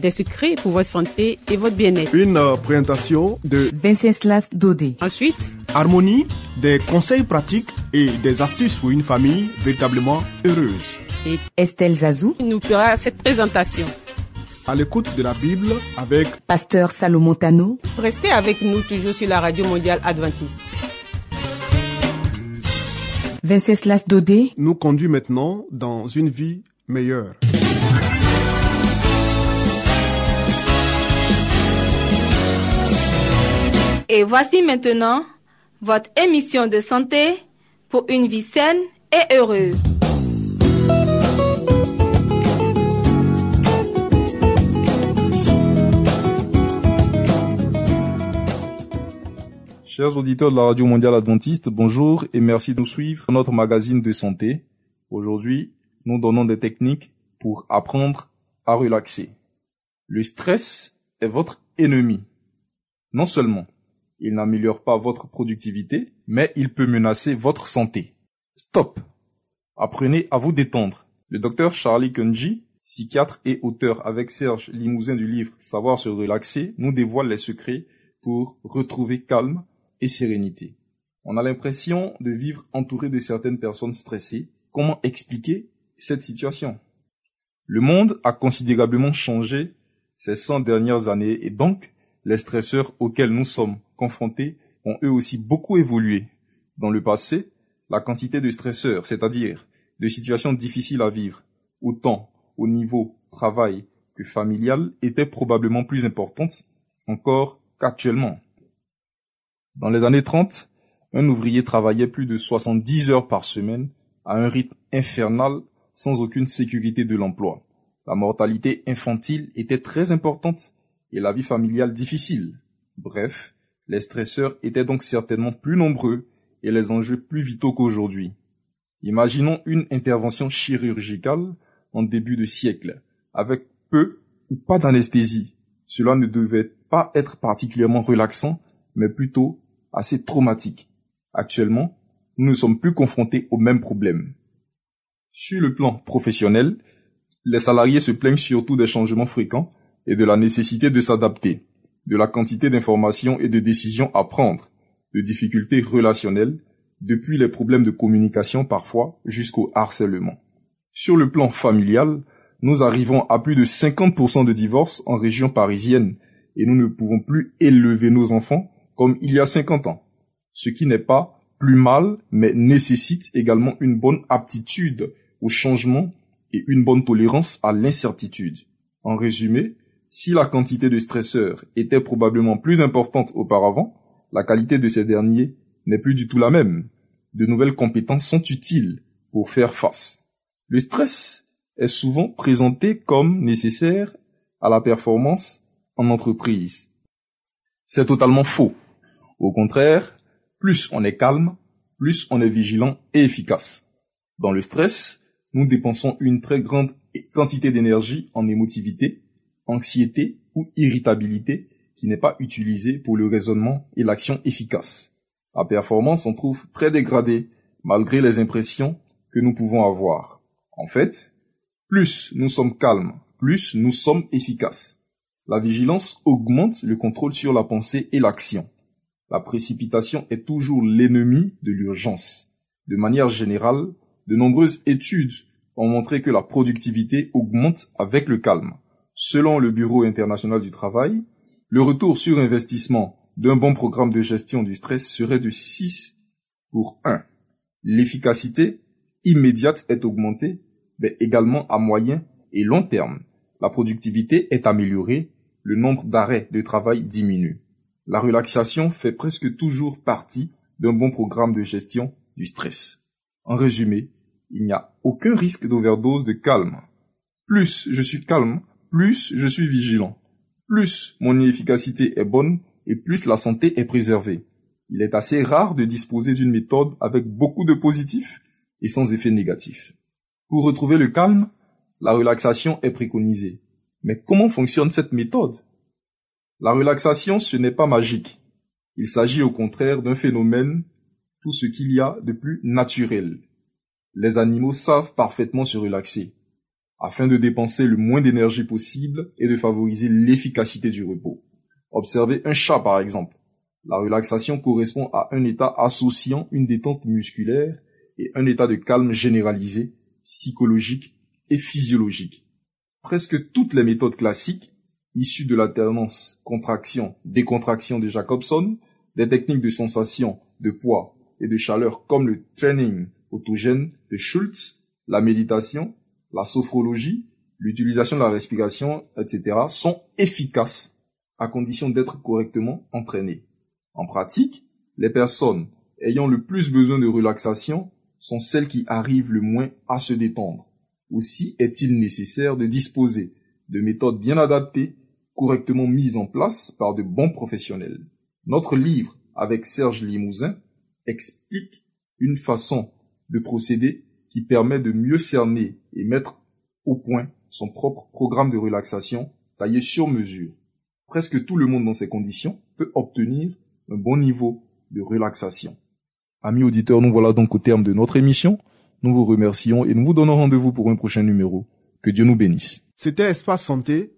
Des secrets pour votre santé et votre bien-être. une euh, présentation de Venceslas Dodé. Ensuite, Harmonie, des conseils pratiques et des astuces pour une famille véritablement heureuse. Estelle Zazou, nous fera cette présentation. À l'écoute de la Bible avec Pasteur Salomon Tano, Restez avec nous toujours sur la radio mondiale adventiste. Venceslas Dodé, nous conduit maintenant dans une vie meilleure. Et voici maintenant votre émission de santé pour une vie saine et heureuse. Chers auditeurs de la Radio Mondiale Adventiste, bonjour et merci de nous suivre dans notre magazine de santé. Aujourd'hui, nous donnons des techniques pour apprendre à relaxer. Le stress est votre ennemi. Non seulement il n'améliore pas votre productivité, mais il peut menacer votre santé. Stop. Apprenez à vous détendre. Le docteur Charlie Kunji, psychiatre et auteur avec Serge Limousin du livre Savoir se relaxer, nous dévoile les secrets pour retrouver calme et sérénité. On a l'impression de vivre entouré de certaines personnes stressées. Comment expliquer cette situation? Le monde a considérablement changé ces 100 dernières années et donc les stresseurs auxquels nous sommes confrontés ont eux aussi beaucoup évolué. Dans le passé, la quantité de stresseurs, c'est-à-dire de situations difficiles à vivre, autant au niveau travail que familial, était probablement plus importante encore qu'actuellement. Dans les années 30, un ouvrier travaillait plus de 70 heures par semaine à un rythme infernal sans aucune sécurité de l'emploi. La mortalité infantile était très importante et la vie familiale difficile. Bref, les stresseurs étaient donc certainement plus nombreux et les enjeux plus vitaux qu'aujourd'hui. Imaginons une intervention chirurgicale en début de siècle, avec peu ou pas d'anesthésie. Cela ne devait pas être particulièrement relaxant, mais plutôt assez traumatique. Actuellement, nous ne sommes plus confrontés au même problème. Sur le plan professionnel, les salariés se plaignent surtout des changements fréquents et de la nécessité de s'adapter, de la quantité d'informations et de décisions à prendre, de difficultés relationnelles, depuis les problèmes de communication parfois jusqu'au harcèlement. Sur le plan familial, nous arrivons à plus de 50% de divorces en région parisienne et nous ne pouvons plus élever nos enfants comme il y a 50 ans. Ce qui n'est pas plus mal, mais nécessite également une bonne aptitude au changement et une bonne tolérance à l'incertitude. En résumé, si la quantité de stresseurs était probablement plus importante auparavant, la qualité de ces derniers n'est plus du tout la même. De nouvelles compétences sont utiles pour faire face. Le stress est souvent présenté comme nécessaire à la performance en entreprise. C'est totalement faux. Au contraire, plus on est calme, plus on est vigilant et efficace. Dans le stress, nous dépensons une très grande quantité d'énergie en émotivité, anxiété ou irritabilité qui n'est pas utilisée pour le raisonnement et l'action efficace. La performance s'en trouve très dégradée malgré les impressions que nous pouvons avoir. En fait, plus nous sommes calmes, plus nous sommes efficaces. La vigilance augmente le contrôle sur la pensée et l'action. La précipitation est toujours l'ennemi de l'urgence. De manière générale, de nombreuses études ont montré que la productivité augmente avec le calme. Selon le Bureau international du travail, le retour sur investissement d'un bon programme de gestion du stress serait de 6 pour 1. L'efficacité immédiate est augmentée, mais également à moyen et long terme. La productivité est améliorée, le nombre d'arrêts de travail diminue. La relaxation fait presque toujours partie d'un bon programme de gestion du stress. En résumé, il n'y a aucun risque d'overdose de calme. Plus je suis calme, plus je suis vigilant. Plus mon efficacité est bonne et plus la santé est préservée. Il est assez rare de disposer d'une méthode avec beaucoup de positifs et sans effet négatif. Pour retrouver le calme, la relaxation est préconisée. Mais comment fonctionne cette méthode? La relaxation, ce n'est pas magique. Il s'agit au contraire d'un phénomène, tout ce qu'il y a de plus naturel. Les animaux savent parfaitement se relaxer, afin de dépenser le moins d'énergie possible et de favoriser l'efficacité du repos. Observez un chat par exemple. La relaxation correspond à un état associant une détente musculaire et un état de calme généralisé, psychologique et physiologique. Presque toutes les méthodes classiques, issues de l'alternance contraction-décontraction de Jacobson, des techniques de sensation, de poids et de chaleur comme le training autogène de Schultz, la méditation, la sophrologie, l'utilisation de la respiration, etc., sont efficaces à condition d'être correctement entraînées. En pratique, les personnes ayant le plus besoin de relaxation sont celles qui arrivent le moins à se détendre. Aussi est-il nécessaire de disposer de méthodes bien adaptées, correctement mises en place par de bons professionnels. Notre livre avec Serge Limousin explique une façon de procéder qui permet de mieux cerner et mettre au point son propre programme de relaxation taillé sur mesure. Presque tout le monde dans ces conditions peut obtenir un bon niveau de relaxation. Amis auditeurs, nous voilà donc au terme de notre émission. Nous vous remercions et nous vous donnons rendez-vous pour un prochain numéro. Que Dieu nous bénisse. C'était Espace Santé,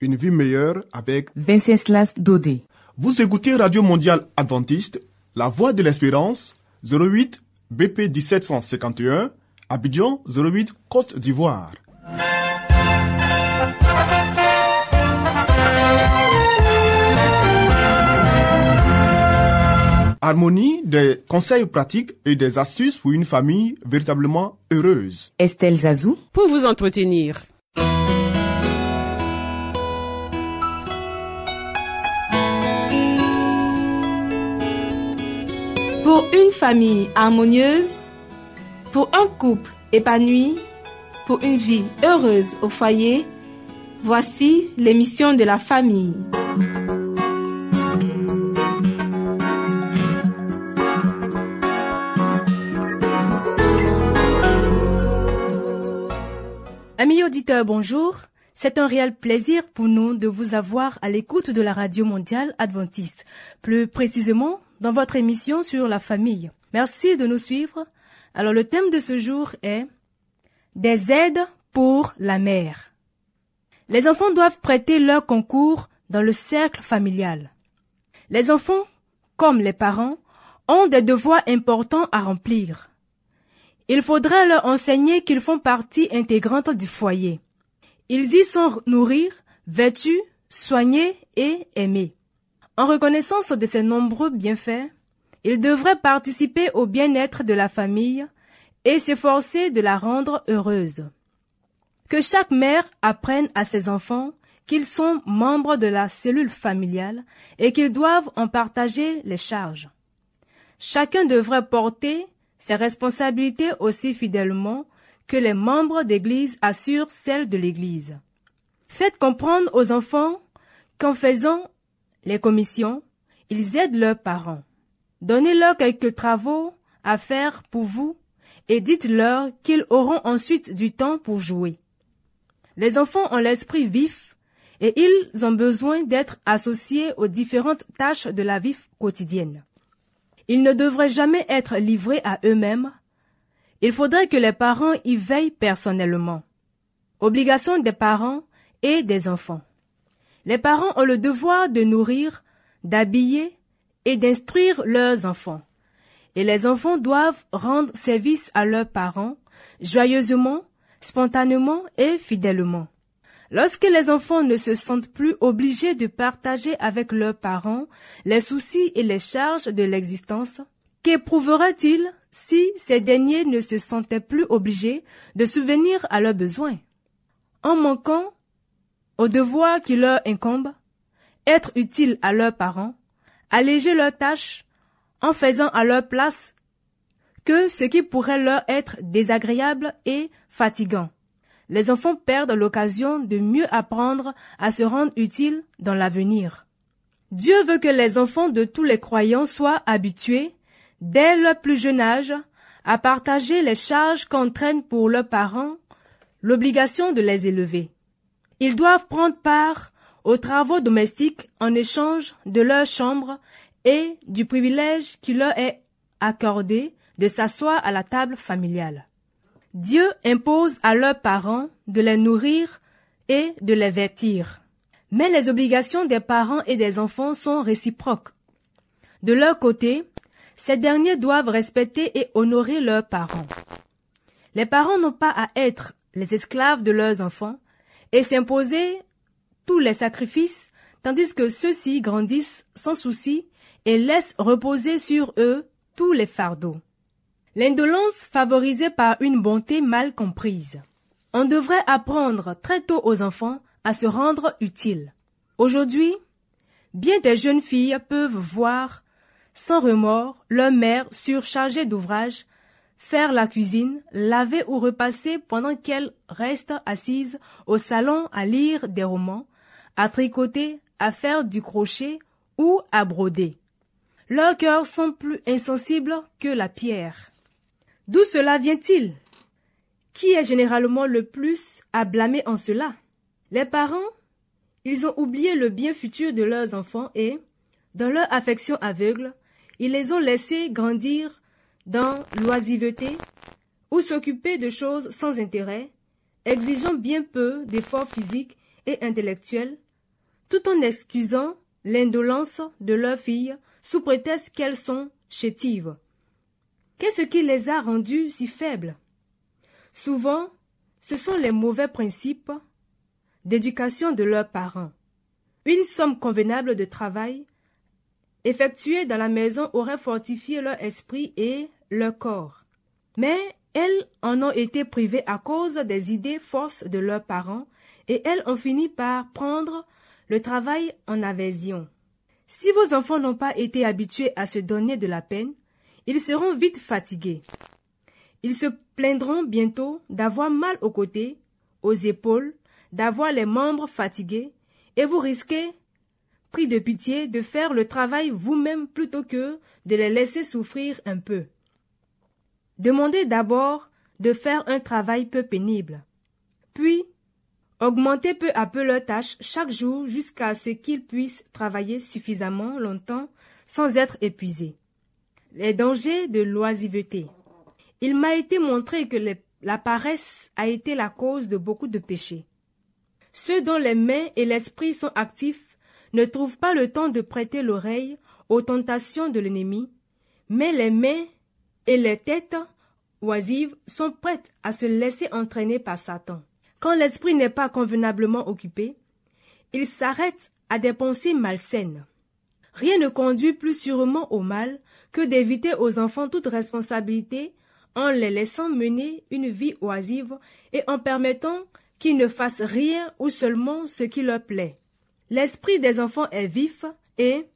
une vie meilleure avec Venceslas Dodé. Vous écoutez Radio Mondiale Adventiste, La Voix de l'Espérance, 08 BP 1751, Abidjan 08 Côte d'Ivoire. Harmonie, des conseils pratiques et des astuces pour une famille véritablement heureuse. Estelle Zazou, Pour vous entretenir. Pour une famille harmonieuse, pour un couple épanoui, pour une vie heureuse au foyer, voici l'émission de la famille. Amis auditeurs, bonjour. C'est un réel plaisir pour nous de vous avoir à l'écoute de la Radio Mondiale Adventiste, plus précisément dans votre émission sur la famille. Merci de nous suivre. Alors le thème de ce jour est Des aides pour la mère. Les enfants doivent prêter leur concours dans le cercle familial. Les enfants, comme les parents, ont des devoirs importants à remplir. Il faudra leur enseigner qu'ils font partie intégrante du foyer. Ils y sont nourris, vêtus, soignés et aimés. En reconnaissance de ces nombreux bienfaits, ils devraient participer au bien-être de la famille et s'efforcer de la rendre heureuse. Que chaque mère apprenne à ses enfants qu'ils sont membres de la cellule familiale et qu'ils doivent en partager les charges. Chacun devrait porter ses responsabilités aussi fidèlement que les membres d'Église assurent celles de l'Église. Faites comprendre aux enfants qu'en faisant les commissions, ils aident leurs parents. Donnez-leur quelques travaux à faire pour vous et dites-leur qu'ils auront ensuite du temps pour jouer. Les enfants ont l'esprit vif et ils ont besoin d'être associés aux différentes tâches de la vie quotidienne. Ils ne devraient jamais être livrés à eux-mêmes. Il faudrait que les parents y veillent personnellement. Obligation des parents et des enfants. Les parents ont le devoir de nourrir, d'habiller et d'instruire leurs enfants. Et les enfants doivent rendre service à leurs parents joyeusement, spontanément et fidèlement. Lorsque les enfants ne se sentent plus obligés de partager avec leurs parents les soucis et les charges de l'existence, qu'éprouveraient-ils si ces derniers ne se sentaient plus obligés de subvenir à leurs besoins? En manquant au devoir qui leur incombe, être utile à leurs parents, alléger leurs tâches en faisant à leur place que ce qui pourrait leur être désagréable et fatigant les enfants perdent l'occasion de mieux apprendre à se rendre utiles dans l'avenir. Dieu veut que les enfants de tous les croyants soient habitués, dès leur plus jeune âge, à partager les charges qu'entraîne pour leurs parents l'obligation de les élever. Ils doivent prendre part aux travaux domestiques en échange de leur chambre et du privilège qui leur est accordé de s'asseoir à la table familiale. Dieu impose à leurs parents de les nourrir et de les vêtir. Mais les obligations des parents et des enfants sont réciproques. De leur côté, ces derniers doivent respecter et honorer leurs parents. Les parents n'ont pas à être les esclaves de leurs enfants et s'imposer tous les sacrifices, tandis que ceux-ci grandissent sans souci et laissent reposer sur eux tous les fardeaux. L'indolence favorisée par une bonté mal comprise. On devrait apprendre très tôt aux enfants à se rendre utiles. Aujourd'hui, bien des jeunes filles peuvent voir sans remords leur mère surchargée d'ouvrages faire la cuisine, laver ou repasser pendant qu'elle reste assise au salon à lire des romans, à tricoter, à faire du crochet ou à broder. Leurs cœurs sont plus insensibles que la pierre. D'où cela vient-il? Qui est généralement le plus à blâmer en cela? Les parents Ils ont oublié le bien futur de leurs enfants et, dans leur affection aveugle, ils les ont laissés grandir dans l'oisiveté ou s'occuper de choses sans intérêt, exigeant bien peu d'efforts physiques et intellectuels, tout en excusant l'indolence de leurs filles sous prétexte qu'elles sont chétives. Qu'est-ce qui les a rendues si faibles? Souvent, ce sont les mauvais principes d'éducation de leurs parents. Une somme convenable de travail effectuée dans la maison aurait fortifié leur esprit et leur corps. Mais elles en ont été privées à cause des idées fausses de leurs parents et elles ont fini par prendre le travail en aversion. Si vos enfants n'ont pas été habitués à se donner de la peine, ils seront vite fatigués. Ils se plaindront bientôt d'avoir mal aux côtés, aux épaules, d'avoir les membres fatigués, et vous risquez, pris de pitié, de faire le travail vous-même plutôt que de les laisser souffrir un peu. Demandez d'abord de faire un travail peu pénible. Puis, augmentez peu à peu leurs tâches chaque jour jusqu'à ce qu'ils puissent travailler suffisamment longtemps sans être épuisés. Les dangers de l'oisiveté. Il m'a été montré que la paresse a été la cause de beaucoup de péchés. Ceux dont les mains et l'esprit sont actifs ne trouvent pas le temps de prêter l'oreille aux tentations de l'ennemi, mais les mains et les têtes oisives sont prêtes à se laisser entraîner par Satan. Quand l'esprit n'est pas convenablement occupé, il s'arrête à des pensées malsaines. Rien ne conduit plus sûrement au mal que d'éviter aux enfants toute responsabilité en les laissant mener une vie oisive et en permettant qu'ils ne fassent rien ou seulement ce qui leur plaît. L'esprit des enfants est vif et,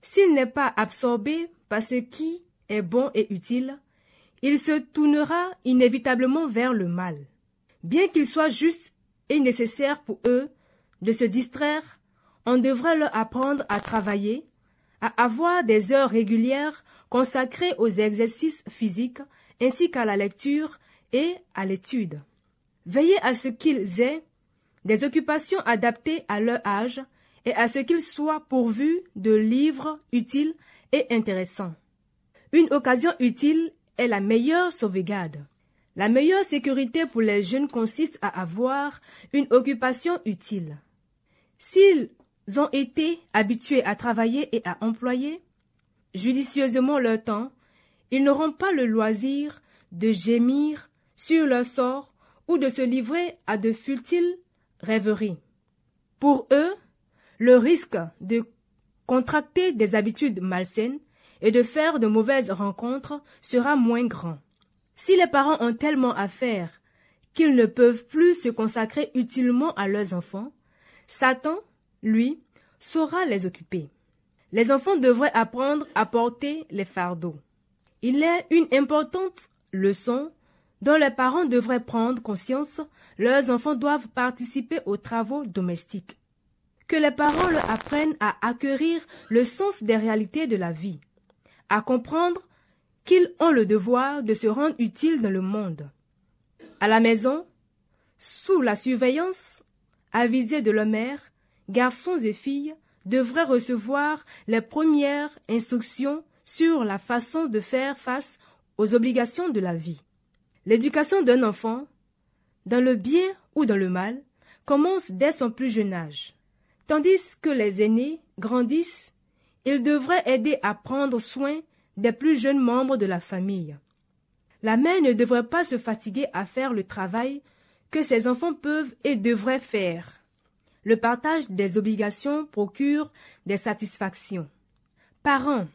s'il n'est pas absorbé par ce qui est bon et utile, il se tournera inévitablement vers le mal. Bien qu'il soit juste et nécessaire pour eux de se distraire, on devrait leur apprendre à travailler, à avoir des heures régulières consacrées aux exercices physiques ainsi qu'à la lecture et à l'étude. Veillez à ce qu'ils aient des occupations adaptées à leur âge et à ce qu'ils soient pourvus de livres utiles et intéressants. Une occasion utile est la meilleure sauvegarde. La meilleure sécurité pour les jeunes consiste à avoir une occupation utile. S'ils ont été habitués à travailler et à employer judicieusement leur temps, ils n'auront pas le loisir de gémir sur leur sort ou de se livrer à de futiles rêveries. Pour eux, le risque de contracter des habitudes malsaines et de faire de mauvaises rencontres sera moins grand. Si les parents ont tellement à faire qu'ils ne peuvent plus se consacrer utilement à leurs enfants, Satan, lui, saura les occuper. Les enfants devraient apprendre à porter les fardeaux. Il est une importante leçon dont les parents devraient prendre conscience, leurs enfants doivent participer aux travaux domestiques. Que les parents leur apprennent à acquérir le sens des réalités de la vie à comprendre qu'ils ont le devoir de se rendre utiles dans le monde. À la maison, sous la surveillance avisée de leur mère, garçons et filles devraient recevoir les premières instructions sur la façon de faire face aux obligations de la vie. L'éducation d'un enfant, dans le bien ou dans le mal, commence dès son plus jeune âge. Tandis que les aînés grandissent, ils devraient aider à prendre soin des plus jeunes membres de la famille. La mère ne devrait pas se fatiguer à faire le travail que ses enfants peuvent et devraient faire. Le partage des obligations procure des satisfactions. Parents,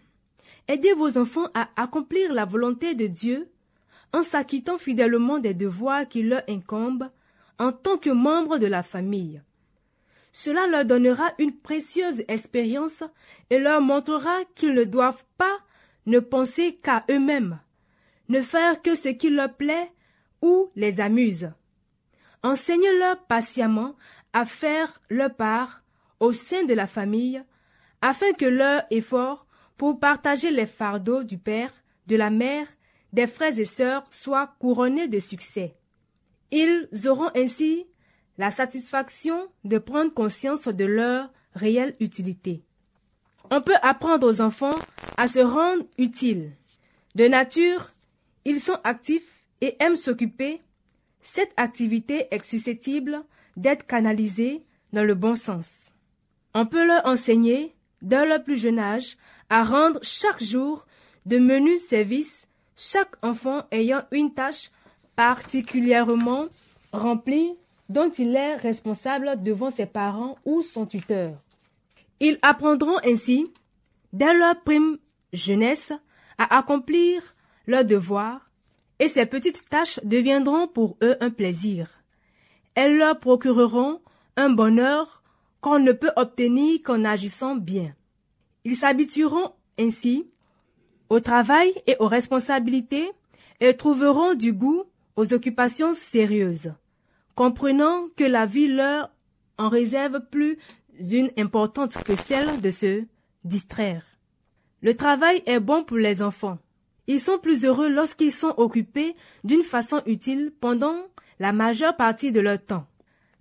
aidez vos enfants à accomplir la volonté de Dieu en s'acquittant fidèlement des devoirs qui leur incombent en tant que membres de la famille. Cela leur donnera une précieuse expérience et leur montrera qu'ils ne doivent pas ne penser qu'à eux-mêmes, ne faire que ce qui leur plaît ou les amuse. Enseignez-leur patiemment à faire leur part au sein de la famille, afin que leur effort pour partager les fardeaux du père, de la mère, des frères et sœurs soit couronné de succès. Ils auront ainsi la satisfaction de prendre conscience de leur réelle utilité. On peut apprendre aux enfants à se rendre utiles. De nature, ils sont actifs et aiment s'occuper. Cette activité est susceptible d'être canalisée dans le bon sens. On peut leur enseigner, dès leur plus jeune âge, à rendre chaque jour de menus services, chaque enfant ayant une tâche particulièrement remplie dont il est responsable devant ses parents ou son tuteur. Ils apprendront ainsi, dès leur prime jeunesse, à accomplir leurs devoirs, et ces petites tâches deviendront pour eux un plaisir. Elles leur procureront un bonheur qu'on ne peut obtenir qu'en agissant bien. Ils s'habitueront ainsi au travail et aux responsabilités et trouveront du goût aux occupations sérieuses, comprenant que la vie leur en réserve plus une importante que celle de se distraire. Le travail est bon pour les enfants. Ils sont plus heureux lorsqu'ils sont occupés d'une façon utile pendant la majeure partie de leur temps.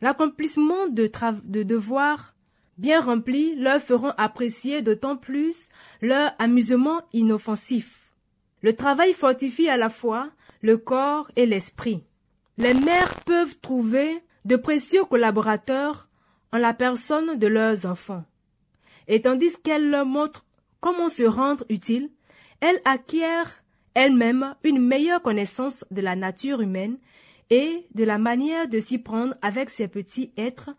L'accomplissement de, de devoirs bien remplis leur feront apprécier d'autant plus leur amusement inoffensif. Le travail fortifie à la fois le corps et l'esprit. Les mères peuvent trouver de précieux collaborateurs en la personne de leurs enfants. Et tandis qu'elles leur montrent comment se rendre utile, elles acquièrent elles-mêmes une meilleure connaissance de la nature humaine et de la manière de s'y prendre avec ces petits êtres.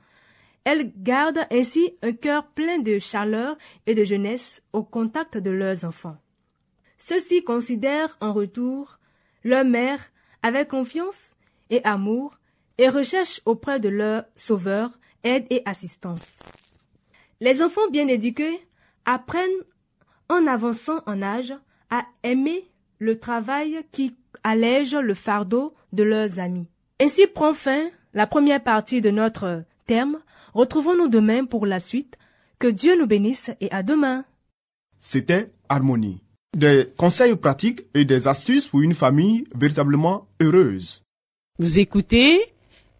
Elles gardent ainsi un cœur plein de chaleur et de jeunesse au contact de leurs enfants. Ceux-ci considèrent en retour leur mère avec confiance et amour et recherchent auprès de leur sauveur aide et assistance. Les enfants bien éduqués apprennent en avançant en âge à aimer le travail qui allège le fardeau de leurs amis. Ainsi prend fin la première partie de notre thème. Retrouvons-nous demain pour la suite. Que Dieu nous bénisse et à demain. C'était Harmonie. Des conseils pratiques et des astuces pour une famille véritablement heureuse. Vous écoutez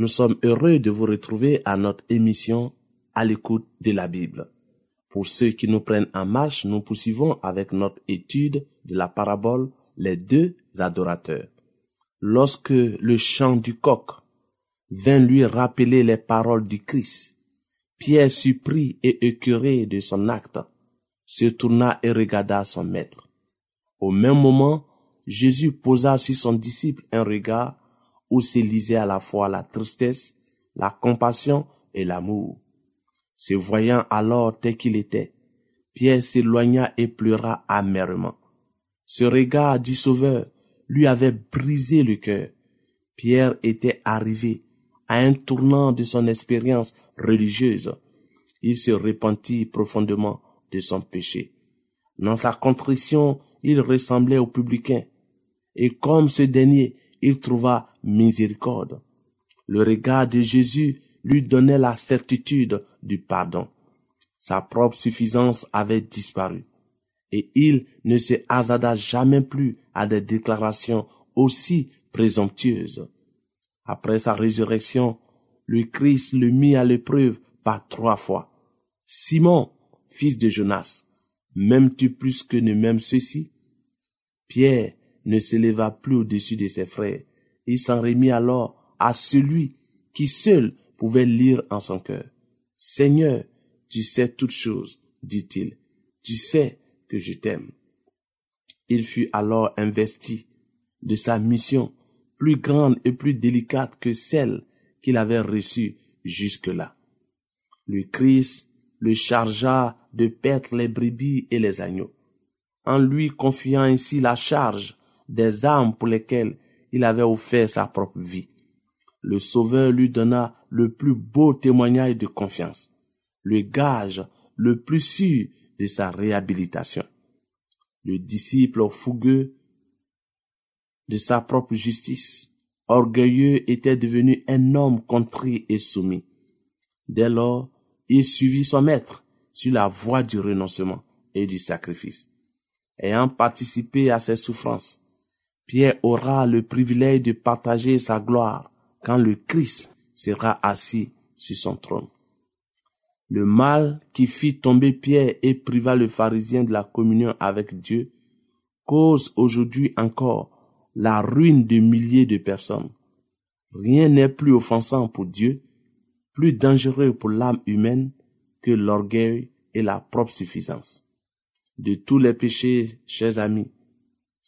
Nous sommes heureux de vous retrouver à notre émission à l'écoute de la Bible. Pour ceux qui nous prennent en marche, nous poursuivons avec notre étude de la parabole Les deux adorateurs. Lorsque le chant du coq vint lui rappeler les paroles du Christ, Pierre surpris et écœuré de son acte, se tourna et regarda son maître. Au même moment, Jésus posa sur son disciple un regard où s'élisait à la fois la tristesse, la compassion et l'amour. Se voyant alors tel qu'il était, Pierre s'éloigna et pleura amèrement. Ce regard du Sauveur lui avait brisé le cœur. Pierre était arrivé à un tournant de son expérience religieuse. Il se repentit profondément de son péché. Dans sa contrition, il ressemblait au publicain. Et comme ce dernier, il trouva miséricorde. Le regard de Jésus lui donnait la certitude du pardon. Sa propre suffisance avait disparu. Et il ne se hasarda jamais plus à des déclarations aussi présomptueuses. Après sa résurrection, le Christ le mit à l'épreuve par trois fois. Simon, fils de Jonas, m'aimes-tu plus que ne m'aime ceci? Pierre ne s'éleva plus au-dessus de ses frères. Il s'en remit alors à celui qui seul pouvait lire en son cœur. Seigneur, tu sais toutes choses, dit-il. Tu sais que je t'aime. Il fut alors investi de sa mission plus grande et plus délicate que celle qu'il avait reçue jusque-là. Le Christ le chargea de perdre les brebis et les agneaux, en lui confiant ainsi la charge des âmes pour lesquelles il avait offert sa propre vie. Le Sauveur lui donna le plus beau témoignage de confiance, le gage le plus sûr de sa réhabilitation. Le disciple fougueux de sa propre justice, orgueilleux était devenu un homme contrit et soumis. Dès lors, il suivit son maître sur la voie du renoncement et du sacrifice. Ayant participé à ses souffrances, Pierre aura le privilège de partager sa gloire quand le Christ sera assis sur son trône. Le mal qui fit tomber Pierre et priva le pharisien de la communion avec Dieu cause aujourd'hui encore la ruine de milliers de personnes. Rien n'est plus offensant pour Dieu, plus dangereux pour l'âme humaine que l'orgueil et la propre suffisance. De tous les péchés, chers amis,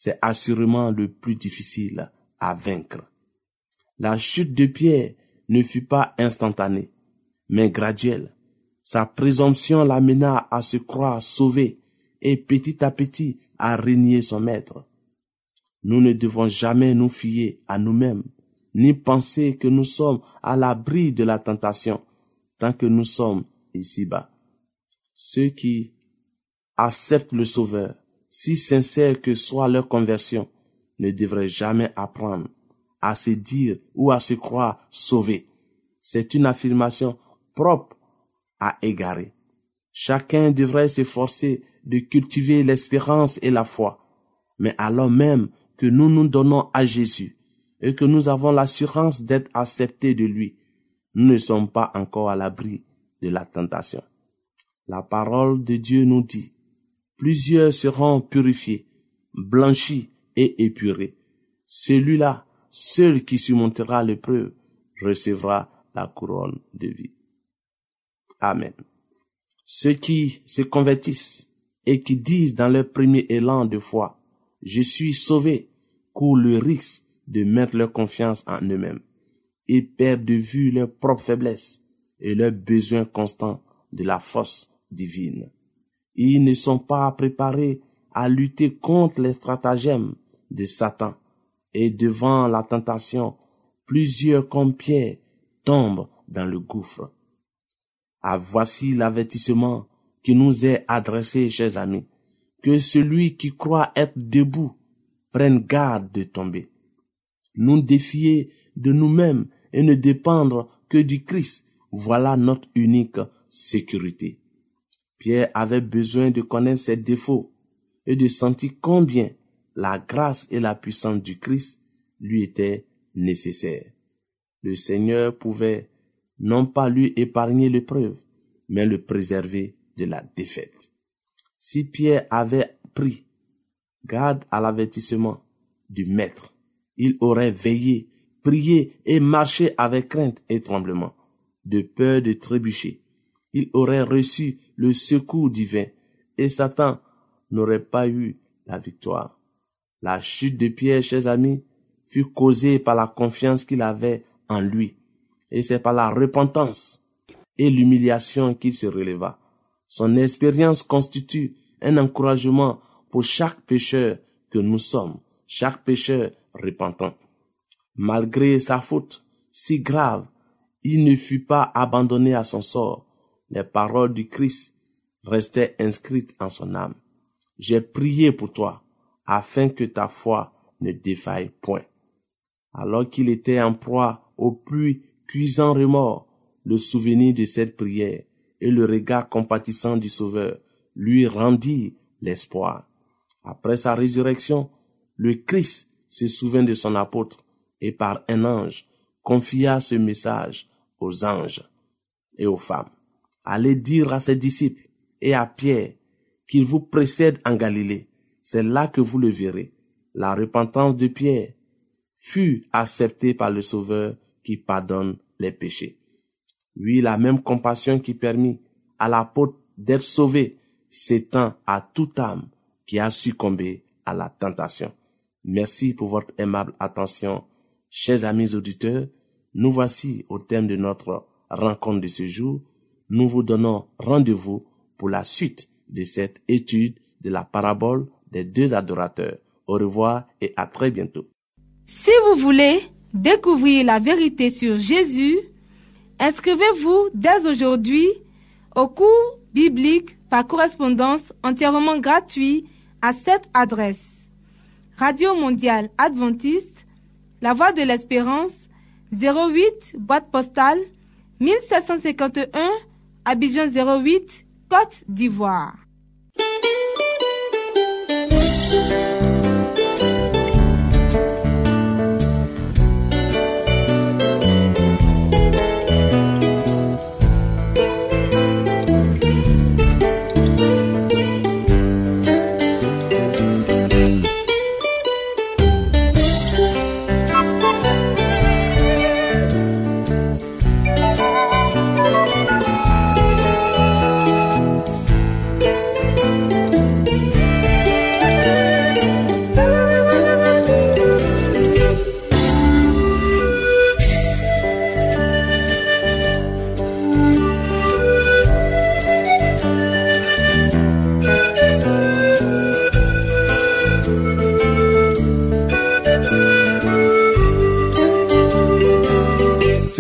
c'est assurément le plus difficile à vaincre. La chute de Pierre ne fut pas instantanée, mais graduelle. Sa présomption l'amena à se croire sauvé et petit à petit à régner son maître. Nous ne devons jamais nous fier à nous-mêmes, ni penser que nous sommes à l'abri de la tentation tant que nous sommes ici-bas. Ceux qui acceptent le Sauveur, si sincère que soit leur conversion, ne devraient jamais apprendre à se dire ou à se croire sauvés. C'est une affirmation propre à égarer. Chacun devrait s'efforcer de cultiver l'espérance et la foi. Mais alors même que nous nous donnons à Jésus et que nous avons l'assurance d'être acceptés de lui, nous ne sommes pas encore à l'abri de la tentation. La parole de Dieu nous dit, plusieurs seront purifiés, blanchis et épurés. Celui-là, seul qui surmontera l'épreuve, recevra la couronne de vie. Amen. Ceux qui se convertissent et qui disent dans leur premier élan de foi, je suis sauvé, courent le risque de mettre leur confiance en eux-mêmes. Ils perdent de vue leur propre faiblesse et leur besoin constant de la force divine. Ils ne sont pas préparés à lutter contre les stratagèmes de Satan et devant la tentation, plusieurs comme tombent dans le gouffre. Ah, voici l'avertissement qui nous est adressé, chers amis, que celui qui croit être debout prenne garde de tomber. Nous défier de nous-mêmes et ne dépendre que du Christ, voilà notre unique sécurité. Pierre avait besoin de connaître ses défauts et de sentir combien la grâce et la puissance du Christ lui étaient nécessaires. Le Seigneur pouvait non pas lui épargner l'épreuve, mais le préserver de la défaite. Si Pierre avait pris garde à l'avertissement du Maître il aurait veillé, prié et marché avec crainte et tremblement, de peur de trébucher. Il aurait reçu le secours divin et Satan n'aurait pas eu la victoire. La chute de Pierre, chers amis, fut causée par la confiance qu'il avait en lui. Et c'est par la repentance et l'humiliation qu'il se releva. Son expérience constitue un encouragement pour chaque pécheur que nous sommes, chaque pécheur repentant. Malgré sa faute si grave, il ne fut pas abandonné à son sort. Les paroles du Christ restaient inscrites en son âme. J'ai prié pour toi, afin que ta foi ne défaille point. Alors qu'il était en proie au plus cuisant remords, le souvenir de cette prière et le regard compatissant du Sauveur lui rendit l'espoir. Après sa résurrection, le Christ se souvint de son apôtre et par un ange confia ce message aux anges et aux femmes. Allez dire à ses disciples et à Pierre qu'il vous précède en Galilée. C'est là que vous le verrez. La repentance de Pierre fut acceptée par le Sauveur qui pardonne les péchés. Oui, la même compassion qui permit à l'apôtre d'être sauvé s'étend à toute âme qui a succombé à la tentation. Merci pour votre aimable attention. Chers amis auditeurs, nous voici au thème de notre rencontre de ce jour. Nous vous donnons rendez-vous pour la suite de cette étude de la parabole des deux adorateurs. Au revoir et à très bientôt. Si vous voulez découvrir la vérité sur Jésus, inscrivez-vous dès aujourd'hui au cours biblique par correspondance entièrement gratuit à cette adresse. Radio Mondiale Adventiste, La Voix de l'Espérance, 08 boîte postale 1751 Abidjan 08 Côte d'Ivoire.